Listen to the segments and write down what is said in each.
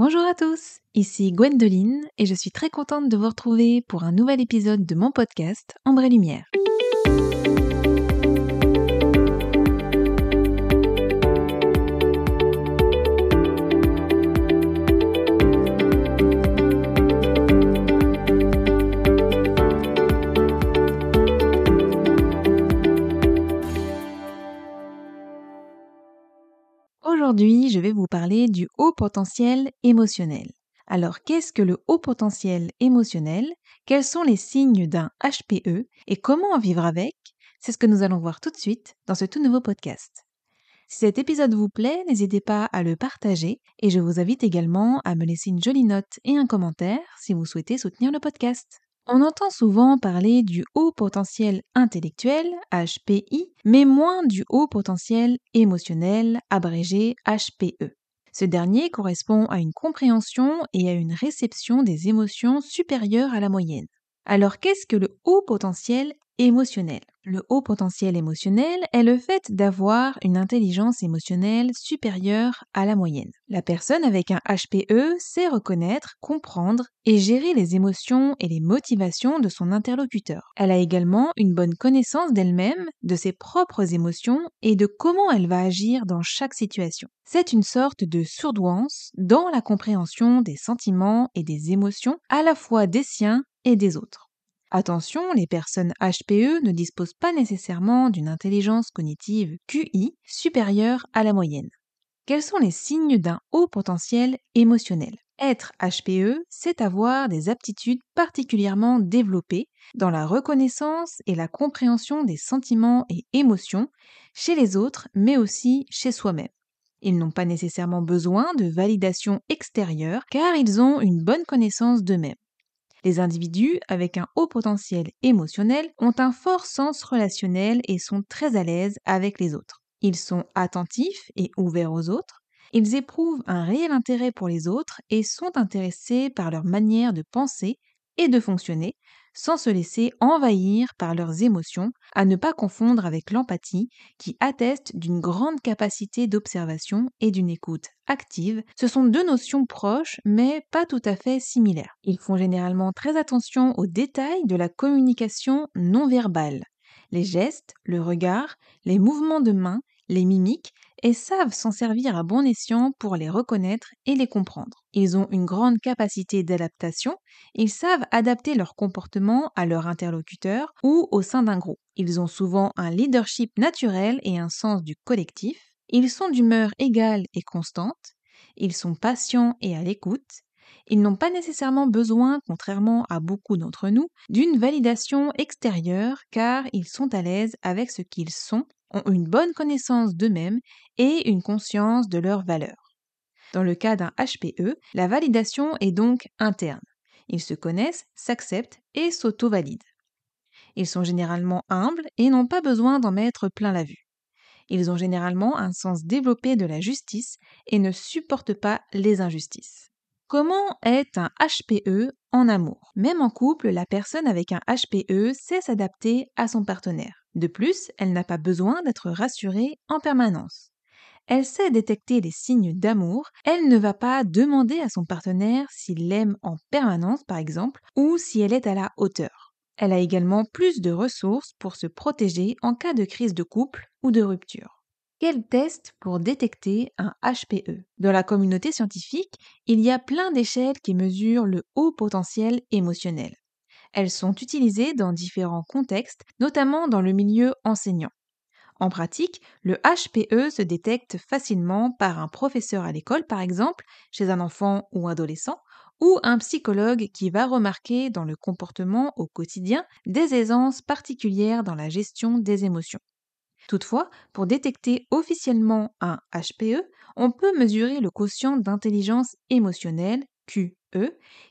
Bonjour à tous, ici Gwendoline et je suis très contente de vous retrouver pour un nouvel épisode de mon podcast Ombre et Lumière. Aujourd'hui, je vais vous parler du haut potentiel émotionnel. Alors, qu'est-ce que le haut potentiel émotionnel? Quels sont les signes d'un HPE et comment en vivre avec? C'est ce que nous allons voir tout de suite dans ce tout nouveau podcast. Si cet épisode vous plaît, n'hésitez pas à le partager et je vous invite également à me laisser une jolie note et un commentaire si vous souhaitez soutenir le podcast. On entend souvent parler du haut potentiel intellectuel, HPI, mais moins du haut potentiel émotionnel, abrégé HPE. Ce dernier correspond à une compréhension et à une réception des émotions supérieures à la moyenne. Alors qu'est-ce que le haut potentiel émotionnel Le haut potentiel émotionnel est le fait d'avoir une intelligence émotionnelle supérieure à la moyenne. La personne avec un HPE sait reconnaître, comprendre et gérer les émotions et les motivations de son interlocuteur. Elle a également une bonne connaissance d'elle-même, de ses propres émotions et de comment elle va agir dans chaque situation. C'est une sorte de surdouance dans la compréhension des sentiments et des émotions à la fois des siens et des autres. Attention, les personnes HPE ne disposent pas nécessairement d'une intelligence cognitive QI supérieure à la moyenne. Quels sont les signes d'un haut potentiel émotionnel? Être HPE, c'est avoir des aptitudes particulièrement développées dans la reconnaissance et la compréhension des sentiments et émotions chez les autres, mais aussi chez soi-même. Ils n'ont pas nécessairement besoin de validation extérieure car ils ont une bonne connaissance d'eux-mêmes. Les individus avec un haut potentiel émotionnel ont un fort sens relationnel et sont très à l'aise avec les autres. Ils sont attentifs et ouverts aux autres. Ils éprouvent un réel intérêt pour les autres et sont intéressés par leur manière de penser et de fonctionner, sans se laisser envahir par leurs émotions, à ne pas confondre avec l'empathie, qui atteste d'une grande capacité d'observation et d'une écoute active. Ce sont deux notions proches, mais pas tout à fait similaires. Ils font généralement très attention aux détails de la communication non verbale. Les gestes, le regard, les mouvements de main, les mimiques, et savent s'en servir à bon escient pour les reconnaître et les comprendre. Ils ont une grande capacité d'adaptation, ils savent adapter leur comportement à leur interlocuteur ou au sein d'un groupe. Ils ont souvent un leadership naturel et un sens du collectif, ils sont d'humeur égale et constante, ils sont patients et à l'écoute, ils n'ont pas nécessairement besoin, contrairement à beaucoup d'entre nous, d'une validation extérieure car ils sont à l'aise avec ce qu'ils sont ont une bonne connaissance d'eux-mêmes et une conscience de leurs valeurs. Dans le cas d'un HPE, la validation est donc interne. Ils se connaissent, s'acceptent et s'auto-valident. Ils sont généralement humbles et n'ont pas besoin d'en mettre plein la vue. Ils ont généralement un sens développé de la justice et ne supportent pas les injustices. Comment est un HPE en amour? Même en couple, la personne avec un HPE sait s'adapter à son partenaire. De plus, elle n'a pas besoin d'être rassurée en permanence. Elle sait détecter les signes d'amour, elle ne va pas demander à son partenaire s'il l'aime en permanence par exemple, ou si elle est à la hauteur. Elle a également plus de ressources pour se protéger en cas de crise de couple ou de rupture. Quel test pour détecter un HPE Dans la communauté scientifique, il y a plein d'échelles qui mesurent le haut potentiel émotionnel. Elles sont utilisées dans différents contextes, notamment dans le milieu enseignant. En pratique, le HPE se détecte facilement par un professeur à l'école, par exemple, chez un enfant ou adolescent, ou un psychologue qui va remarquer dans le comportement au quotidien des aisances particulières dans la gestion des émotions. Toutefois, pour détecter officiellement un HPE, on peut mesurer le quotient d'intelligence émotionnelle, Q,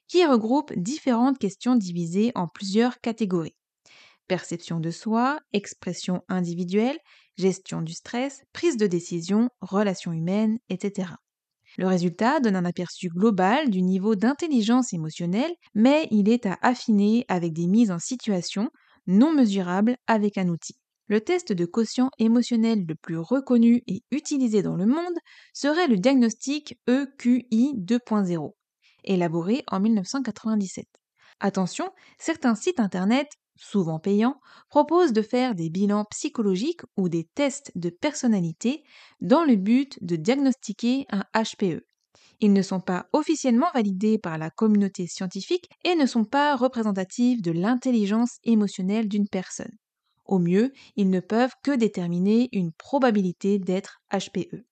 qui regroupe différentes questions divisées en plusieurs catégories. Perception de soi, expression individuelle, gestion du stress, prise de décision, relations humaines, etc. Le résultat donne un aperçu global du niveau d'intelligence émotionnelle, mais il est à affiner avec des mises en situation non mesurables avec un outil. Le test de quotient émotionnel le plus reconnu et utilisé dans le monde serait le diagnostic EQI 2.0, élaboré en 1997. Attention, certains sites internet, souvent payants, proposent de faire des bilans psychologiques ou des tests de personnalité dans le but de diagnostiquer un HPE. Ils ne sont pas officiellement validés par la communauté scientifique et ne sont pas représentatifs de l'intelligence émotionnelle d'une personne. Au mieux, ils ne peuvent que déterminer une probabilité d'être HPE.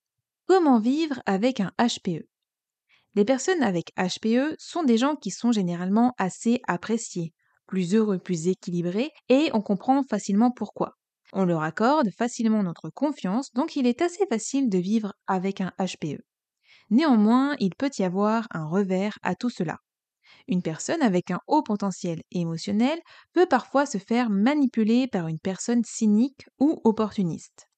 Comment vivre avec un HPE Les personnes avec HPE sont des gens qui sont généralement assez appréciés, plus heureux, plus équilibrés, et on comprend facilement pourquoi. On leur accorde facilement notre confiance, donc il est assez facile de vivre avec un HPE. Néanmoins, il peut y avoir un revers à tout cela. Une personne avec un haut potentiel émotionnel peut parfois se faire manipuler par une personne cynique ou opportuniste.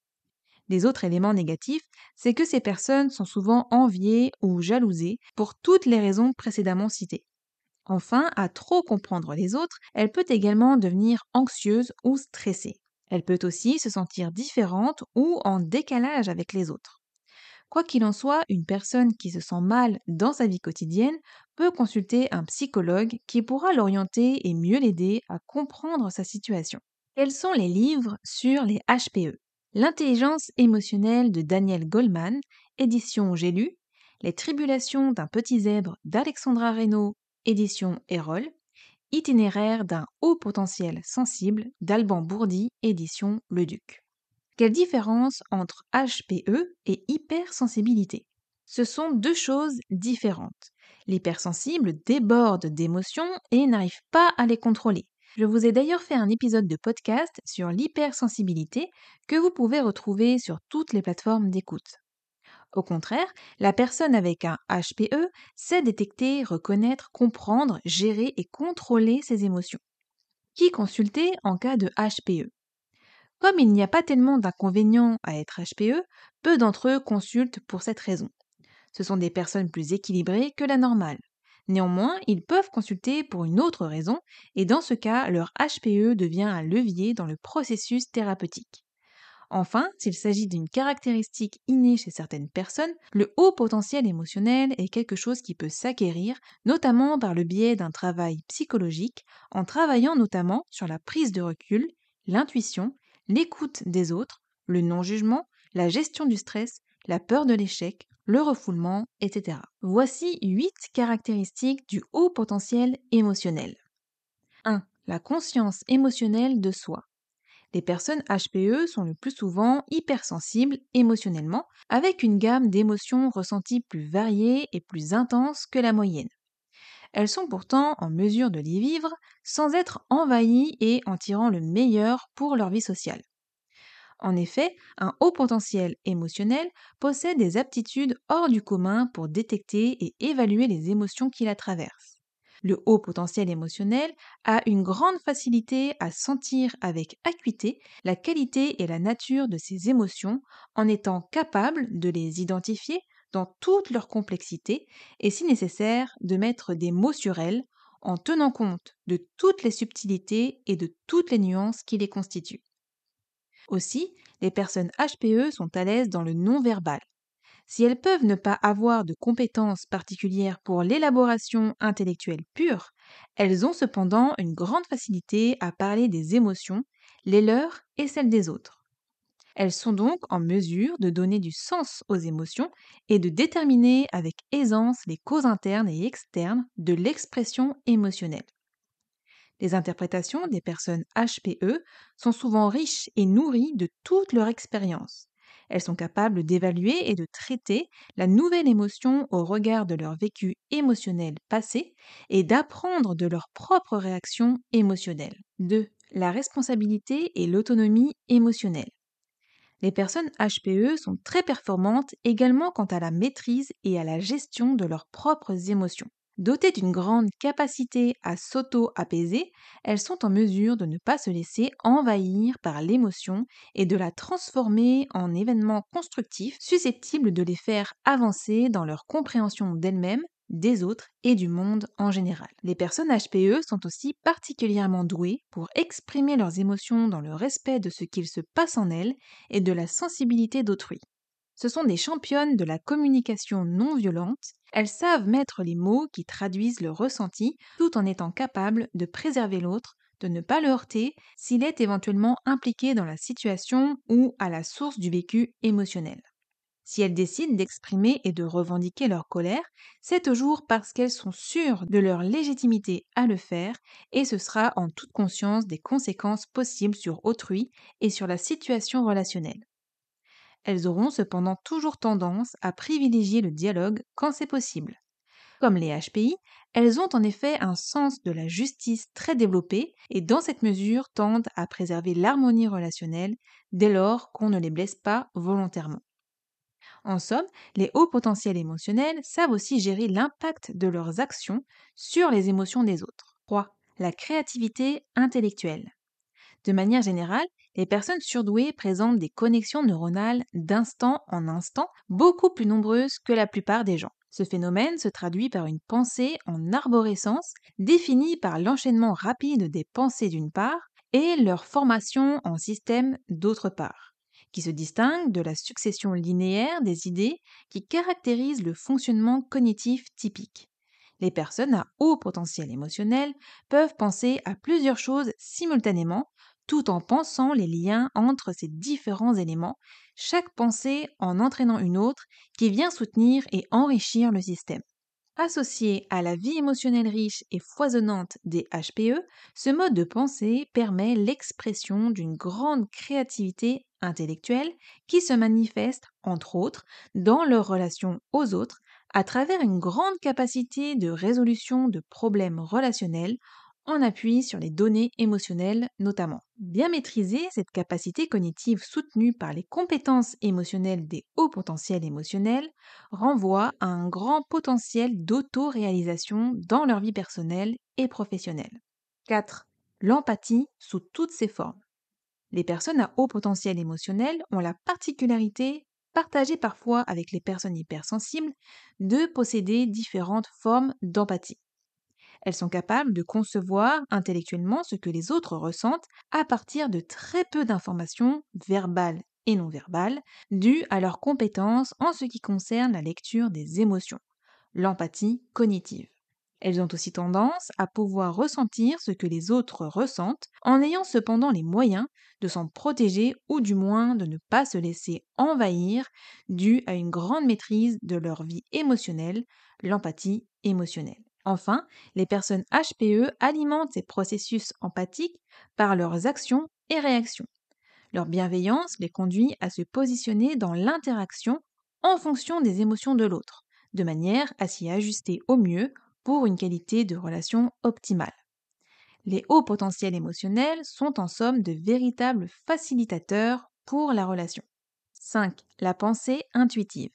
Les autres éléments négatifs, c'est que ces personnes sont souvent enviées ou jalousées pour toutes les raisons précédemment citées. Enfin, à trop comprendre les autres, elle peut également devenir anxieuse ou stressée. Elle peut aussi se sentir différente ou en décalage avec les autres. Quoi qu'il en soit, une personne qui se sent mal dans sa vie quotidienne peut consulter un psychologue qui pourra l'orienter et mieux l'aider à comprendre sa situation. Quels sont les livres sur les HPE L'intelligence émotionnelle de Daniel Goldman, édition J'ai lu, Les tribulations d'un petit zèbre d'Alexandra Reynaud, édition Erol, Itinéraire d'un haut potentiel sensible d'Alban Bourdi, édition Le Duc. Quelle différence entre HPE et hypersensibilité? Ce sont deux choses différentes. L'hypersensible déborde d'émotions et n'arrive pas à les contrôler. Je vous ai d'ailleurs fait un épisode de podcast sur l'hypersensibilité que vous pouvez retrouver sur toutes les plateformes d'écoute. Au contraire, la personne avec un HPE sait détecter, reconnaître, comprendre, gérer et contrôler ses émotions. Qui consulter en cas de HPE comme il n'y a pas tellement d'inconvénients à être HPE, peu d'entre eux consultent pour cette raison. Ce sont des personnes plus équilibrées que la normale. Néanmoins, ils peuvent consulter pour une autre raison, et dans ce cas, leur HPE devient un levier dans le processus thérapeutique. Enfin, s'il s'agit d'une caractéristique innée chez certaines personnes, le haut potentiel émotionnel est quelque chose qui peut s'acquérir, notamment par le biais d'un travail psychologique, en travaillant notamment sur la prise de recul, l'intuition l'écoute des autres, le non-jugement, la gestion du stress, la peur de l'échec, le refoulement, etc. Voici 8 caractéristiques du haut potentiel émotionnel. 1. La conscience émotionnelle de soi. Les personnes HPE sont le plus souvent hypersensibles émotionnellement, avec une gamme d'émotions ressenties plus variées et plus intenses que la moyenne. Elles sont pourtant en mesure de les vivre sans être envahies et en tirant le meilleur pour leur vie sociale. En effet, un haut potentiel émotionnel possède des aptitudes hors du commun pour détecter et évaluer les émotions qui la traversent. Le haut potentiel émotionnel a une grande facilité à sentir avec acuité la qualité et la nature de ses émotions en étant capable de les identifier, dans toute leur complexité et si nécessaire de mettre des mots sur elles en tenant compte de toutes les subtilités et de toutes les nuances qui les constituent. Aussi, les personnes HPE sont à l'aise dans le non-verbal. Si elles peuvent ne pas avoir de compétences particulières pour l'élaboration intellectuelle pure, elles ont cependant une grande facilité à parler des émotions, les leurs et celles des autres. Elles sont donc en mesure de donner du sens aux émotions et de déterminer avec aisance les causes internes et externes de l'expression émotionnelle. Les interprétations des personnes HPE sont souvent riches et nourries de toute leur expérience. Elles sont capables d'évaluer et de traiter la nouvelle émotion au regard de leur vécu émotionnel passé et d'apprendre de leurs propres réactions émotionnelles. 2. La responsabilité et l'autonomie émotionnelle. Les personnes HPE sont très performantes également quant à la maîtrise et à la gestion de leurs propres émotions. Dotées d'une grande capacité à s'auto-apaiser, elles sont en mesure de ne pas se laisser envahir par l'émotion et de la transformer en événements constructifs susceptibles de les faire avancer dans leur compréhension d'elles-mêmes, des autres et du monde en général. Les personnes HPE sont aussi particulièrement douées pour exprimer leurs émotions dans le respect de ce qu'il se passe en elles et de la sensibilité d'autrui. Ce sont des championnes de la communication non violente, elles savent mettre les mots qui traduisent le ressenti tout en étant capables de préserver l'autre, de ne pas le heurter s'il est éventuellement impliqué dans la situation ou à la source du vécu émotionnel. Si elles décident d'exprimer et de revendiquer leur colère, c'est toujours parce qu'elles sont sûres de leur légitimité à le faire et ce sera en toute conscience des conséquences possibles sur autrui et sur la situation relationnelle. Elles auront cependant toujours tendance à privilégier le dialogue quand c'est possible. Comme les HPI, elles ont en effet un sens de la justice très développé et dans cette mesure tendent à préserver l'harmonie relationnelle dès lors qu'on ne les blesse pas volontairement. En somme, les hauts potentiels émotionnels savent aussi gérer l'impact de leurs actions sur les émotions des autres. 3. La créativité intellectuelle. De manière générale, les personnes surdouées présentent des connexions neuronales d'instant en instant beaucoup plus nombreuses que la plupart des gens. Ce phénomène se traduit par une pensée en arborescence définie par l'enchaînement rapide des pensées d'une part et leur formation en système d'autre part qui se distingue de la succession linéaire des idées qui caractérise le fonctionnement cognitif typique. Les personnes à haut potentiel émotionnel peuvent penser à plusieurs choses simultanément tout en pensant les liens entre ces différents éléments, chaque pensée en entraînant une autre qui vient soutenir et enrichir le système. Associé à la vie émotionnelle riche et foisonnante des HPE, ce mode de pensée permet l'expression d'une grande créativité intellectuelle qui se manifeste, entre autres, dans leur relation aux autres à travers une grande capacité de résolution de problèmes relationnels en appui sur les données émotionnelles notamment. Bien maîtriser cette capacité cognitive soutenue par les compétences émotionnelles des hauts potentiels émotionnels renvoie à un grand potentiel d'auto-réalisation dans leur vie personnelle et professionnelle. 4. L'empathie sous toutes ses formes. Les personnes à haut potentiel émotionnel ont la particularité, partagée parfois avec les personnes hypersensibles, de posséder différentes formes d'empathie. Elles sont capables de concevoir intellectuellement ce que les autres ressentent à partir de très peu d'informations verbales et non verbales dues à leurs compétences en ce qui concerne la lecture des émotions, l'empathie cognitive. Elles ont aussi tendance à pouvoir ressentir ce que les autres ressentent en ayant cependant les moyens de s'en protéger ou du moins de ne pas se laisser envahir dû à une grande maîtrise de leur vie émotionnelle, l'empathie émotionnelle. Enfin, les personnes HPE alimentent ces processus empathiques par leurs actions et réactions. Leur bienveillance les conduit à se positionner dans l'interaction en fonction des émotions de l'autre, de manière à s'y ajuster au mieux pour une qualité de relation optimale. Les hauts potentiels émotionnels sont en somme de véritables facilitateurs pour la relation. 5. La pensée intuitive.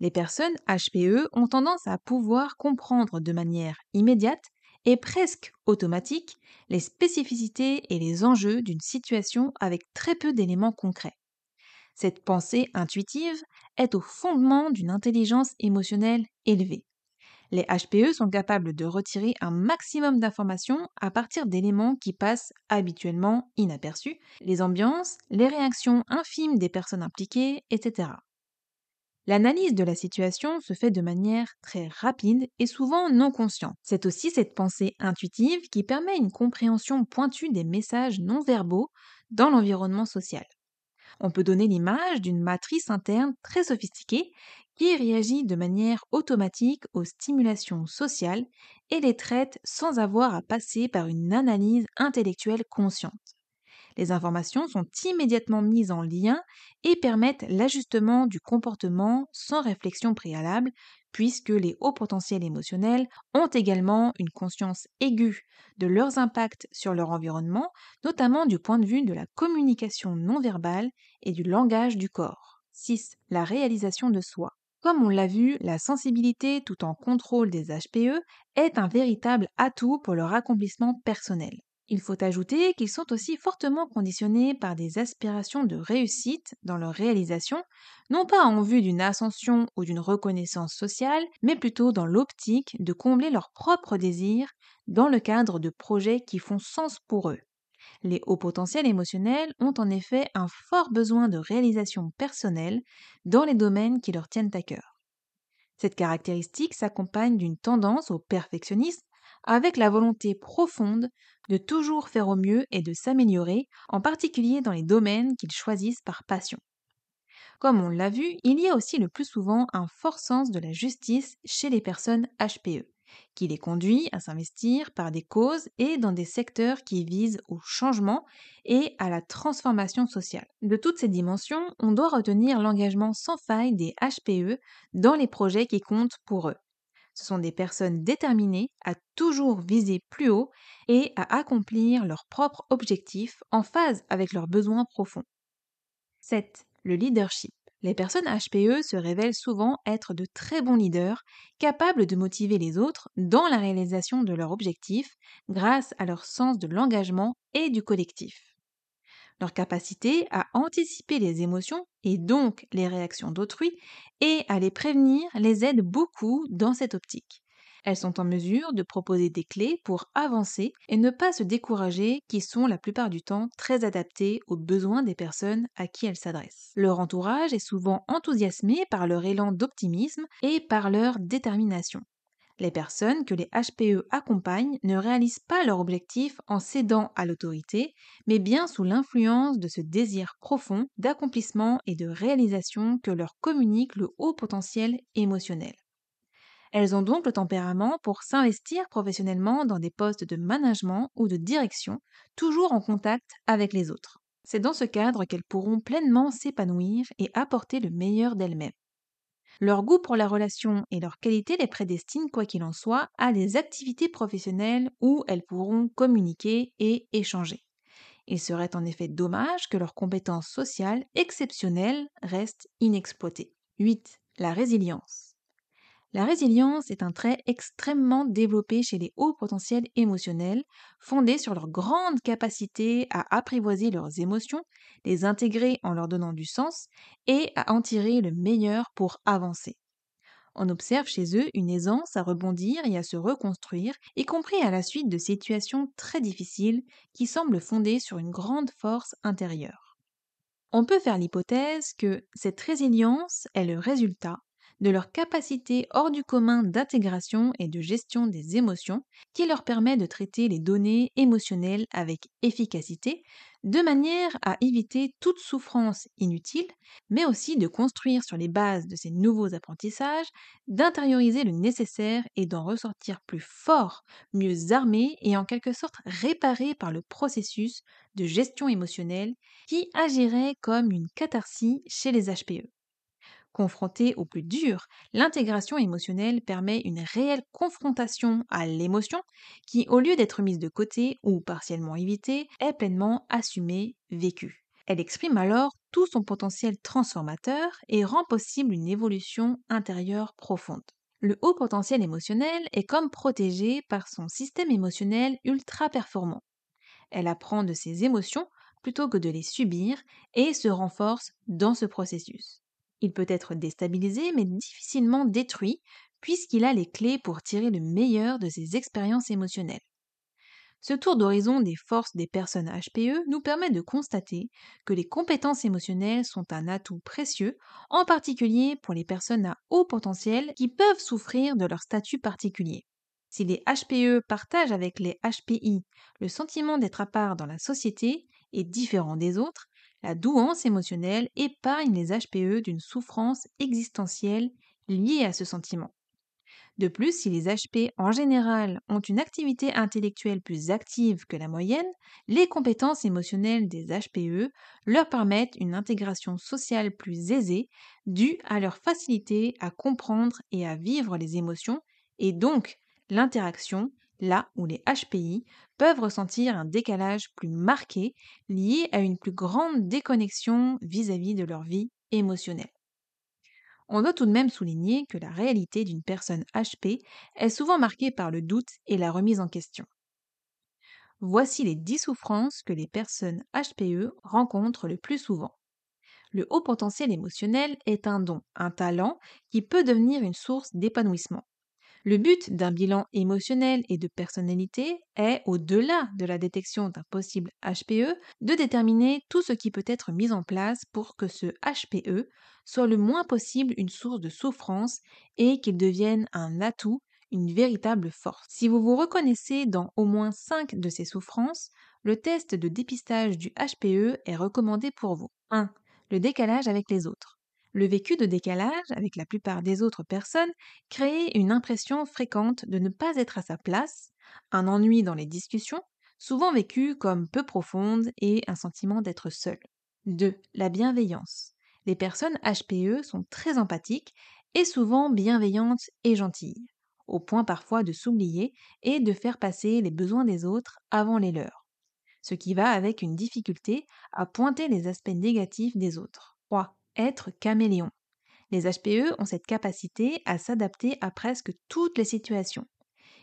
Les personnes HPE ont tendance à pouvoir comprendre de manière immédiate et presque automatique les spécificités et les enjeux d'une situation avec très peu d'éléments concrets. Cette pensée intuitive est au fondement d'une intelligence émotionnelle élevée. Les HPE sont capables de retirer un maximum d'informations à partir d'éléments qui passent habituellement inaperçus, les ambiances, les réactions infimes des personnes impliquées, etc. L'analyse de la situation se fait de manière très rapide et souvent non consciente. C'est aussi cette pensée intuitive qui permet une compréhension pointue des messages non verbaux dans l'environnement social. On peut donner l'image d'une matrice interne très sophistiquée qui réagit de manière automatique aux stimulations sociales et les traite sans avoir à passer par une analyse intellectuelle consciente. Les informations sont immédiatement mises en lien et permettent l'ajustement du comportement sans réflexion préalable, puisque les hauts potentiels émotionnels ont également une conscience aiguë de leurs impacts sur leur environnement, notamment du point de vue de la communication non verbale et du langage du corps. 6. La réalisation de soi. Comme on l'a vu, la sensibilité tout en contrôle des HPE est un véritable atout pour leur accomplissement personnel. Il faut ajouter qu'ils sont aussi fortement conditionnés par des aspirations de réussite dans leur réalisation, non pas en vue d'une ascension ou d'une reconnaissance sociale, mais plutôt dans l'optique de combler leurs propres désirs dans le cadre de projets qui font sens pour eux. Les hauts potentiels émotionnels ont en effet un fort besoin de réalisation personnelle dans les domaines qui leur tiennent à cœur. Cette caractéristique s'accompagne d'une tendance au perfectionnisme avec la volonté profonde de toujours faire au mieux et de s'améliorer, en particulier dans les domaines qu'ils choisissent par passion. Comme on l'a vu, il y a aussi le plus souvent un fort sens de la justice chez les personnes HPE, qui les conduit à s'investir par des causes et dans des secteurs qui visent au changement et à la transformation sociale. De toutes ces dimensions, on doit retenir l'engagement sans faille des HPE dans les projets qui comptent pour eux. Ce sont des personnes déterminées à toujours viser plus haut et à accomplir leurs propres objectifs en phase avec leurs besoins profonds. 7. Le leadership. Les personnes HPE se révèlent souvent être de très bons leaders, capables de motiver les autres dans la réalisation de leurs objectifs grâce à leur sens de l'engagement et du collectif. Leur capacité à anticiper les émotions et donc les réactions d'autrui et à les prévenir les aide beaucoup dans cette optique. Elles sont en mesure de proposer des clés pour avancer et ne pas se décourager qui sont la plupart du temps très adaptées aux besoins des personnes à qui elles s'adressent. Leur entourage est souvent enthousiasmé par leur élan d'optimisme et par leur détermination. Les personnes que les HPE accompagnent ne réalisent pas leur objectif en cédant à l'autorité, mais bien sous l'influence de ce désir profond d'accomplissement et de réalisation que leur communique le haut potentiel émotionnel. Elles ont donc le tempérament pour s'investir professionnellement dans des postes de management ou de direction, toujours en contact avec les autres. C'est dans ce cadre qu'elles pourront pleinement s'épanouir et apporter le meilleur d'elles-mêmes. Leur goût pour la relation et leur qualité les prédestinent, quoi qu'il en soit, à des activités professionnelles où elles pourront communiquer et échanger. Il serait en effet dommage que leurs compétences sociales exceptionnelles restent inexploitées. 8. La résilience. La résilience est un trait extrêmement développé chez les hauts potentiels émotionnels, fondé sur leur grande capacité à apprivoiser leurs émotions, les intégrer en leur donnant du sens et à en tirer le meilleur pour avancer. On observe chez eux une aisance à rebondir et à se reconstruire, y compris à la suite de situations très difficiles qui semblent fondées sur une grande force intérieure. On peut faire l'hypothèse que cette résilience est le résultat de leur capacité hors du commun d'intégration et de gestion des émotions qui leur permet de traiter les données émotionnelles avec efficacité, de manière à éviter toute souffrance inutile, mais aussi de construire sur les bases de ces nouveaux apprentissages, d'intérioriser le nécessaire et d'en ressortir plus fort, mieux armé et en quelque sorte réparé par le processus de gestion émotionnelle qui agirait comme une catharsis chez les HPE. Confrontée au plus dur, l'intégration émotionnelle permet une réelle confrontation à l'émotion qui, au lieu d'être mise de côté ou partiellement évitée, est pleinement assumée, vécue. Elle exprime alors tout son potentiel transformateur et rend possible une évolution intérieure profonde. Le haut potentiel émotionnel est comme protégé par son système émotionnel ultra performant. Elle apprend de ses émotions plutôt que de les subir et se renforce dans ce processus. Il peut être déstabilisé mais difficilement détruit puisqu'il a les clés pour tirer le meilleur de ses expériences émotionnelles. Ce tour d'horizon des forces des personnes HPE nous permet de constater que les compétences émotionnelles sont un atout précieux, en particulier pour les personnes à haut potentiel qui peuvent souffrir de leur statut particulier. Si les HPE partagent avec les HPI le sentiment d'être à part dans la société et différent des autres, la douance émotionnelle épargne les HPE d'une souffrance existentielle liée à ce sentiment. De plus, si les HP en général ont une activité intellectuelle plus active que la moyenne, les compétences émotionnelles des HPE leur permettent une intégration sociale plus aisée due à leur facilité à comprendre et à vivre les émotions et donc l'interaction là où les HPI peuvent ressentir un décalage plus marqué lié à une plus grande déconnexion vis-à-vis de leur vie émotionnelle. On doit tout de même souligner que la réalité d'une personne HP est souvent marquée par le doute et la remise en question. Voici les 10 souffrances que les personnes HPE rencontrent le plus souvent. Le haut potentiel émotionnel est un don, un talent qui peut devenir une source d'épanouissement. Le but d'un bilan émotionnel et de personnalité est, au-delà de la détection d'un possible HPE, de déterminer tout ce qui peut être mis en place pour que ce HPE soit le moins possible une source de souffrance et qu'il devienne un atout, une véritable force. Si vous vous reconnaissez dans au moins 5 de ces souffrances, le test de dépistage du HPE est recommandé pour vous. 1. Le décalage avec les autres. Le vécu de décalage avec la plupart des autres personnes crée une impression fréquente de ne pas être à sa place, un ennui dans les discussions, souvent vécu comme peu profonde et un sentiment d'être seul. 2. La bienveillance. Les personnes HPE sont très empathiques et souvent bienveillantes et gentilles, au point parfois de s'oublier et de faire passer les besoins des autres avant les leurs, ce qui va avec une difficulté à pointer les aspects négatifs des autres. 3 être caméléon. Les HPE ont cette capacité à s'adapter à presque toutes les situations.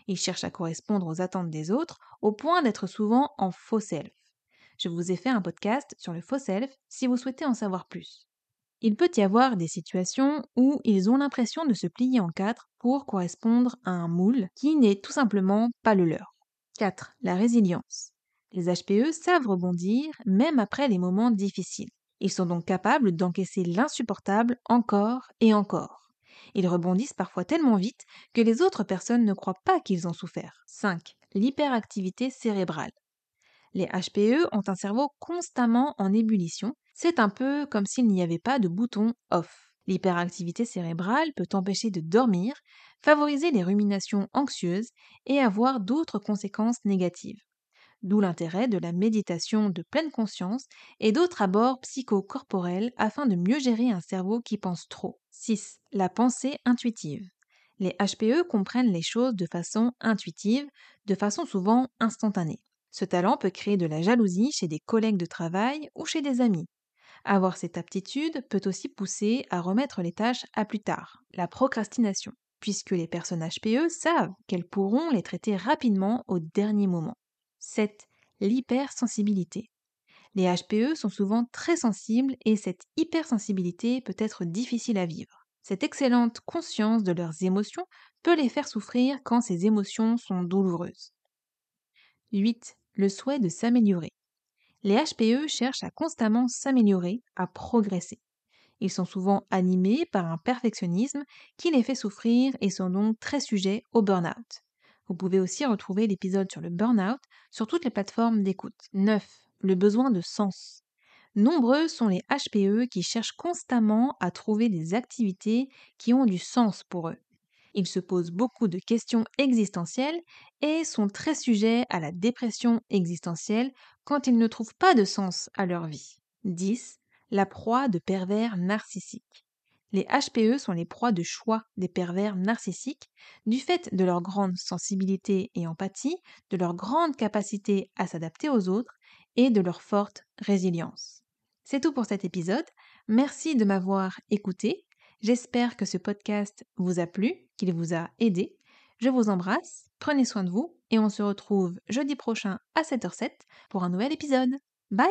Ils cherchent à correspondre aux attentes des autres au point d'être souvent en faux self. Je vous ai fait un podcast sur le faux self si vous souhaitez en savoir plus. Il peut y avoir des situations où ils ont l'impression de se plier en quatre pour correspondre à un moule qui n'est tout simplement pas le leur. 4. La résilience. Les HPE savent rebondir même après les moments difficiles. Ils sont donc capables d'encaisser l'insupportable encore et encore. Ils rebondissent parfois tellement vite que les autres personnes ne croient pas qu'ils ont souffert. 5. L'hyperactivité cérébrale. Les HPE ont un cerveau constamment en ébullition. C'est un peu comme s'il n'y avait pas de bouton off. L'hyperactivité cérébrale peut empêcher de dormir, favoriser les ruminations anxieuses et avoir d'autres conséquences négatives d'où l'intérêt de la méditation de pleine conscience et d'autres abords psychocorporels afin de mieux gérer un cerveau qui pense trop. 6. La pensée intuitive. Les HPE comprennent les choses de façon intuitive, de façon souvent instantanée. Ce talent peut créer de la jalousie chez des collègues de travail ou chez des amis. Avoir cette aptitude peut aussi pousser à remettre les tâches à plus tard, la procrastination, puisque les personnes HPE savent qu'elles pourront les traiter rapidement au dernier moment. 7. L'hypersensibilité. Les HPE sont souvent très sensibles et cette hypersensibilité peut être difficile à vivre. Cette excellente conscience de leurs émotions peut les faire souffrir quand ces émotions sont douloureuses. 8. Le souhait de s'améliorer. Les HPE cherchent à constamment s'améliorer, à progresser. Ils sont souvent animés par un perfectionnisme qui les fait souffrir et sont donc très sujets au burn-out. Vous pouvez aussi retrouver l'épisode sur le burn-out sur toutes les plateformes d'écoute. 9. Le besoin de sens. Nombreux sont les HPE qui cherchent constamment à trouver des activités qui ont du sens pour eux. Ils se posent beaucoup de questions existentielles et sont très sujets à la dépression existentielle quand ils ne trouvent pas de sens à leur vie. 10. La proie de pervers narcissiques. Les HPE sont les proies de choix des pervers narcissiques du fait de leur grande sensibilité et empathie, de leur grande capacité à s'adapter aux autres et de leur forte résilience. C'est tout pour cet épisode. Merci de m'avoir écouté. J'espère que ce podcast vous a plu, qu'il vous a aidé. Je vous embrasse, prenez soin de vous et on se retrouve jeudi prochain à 7h07 pour un nouvel épisode. Bye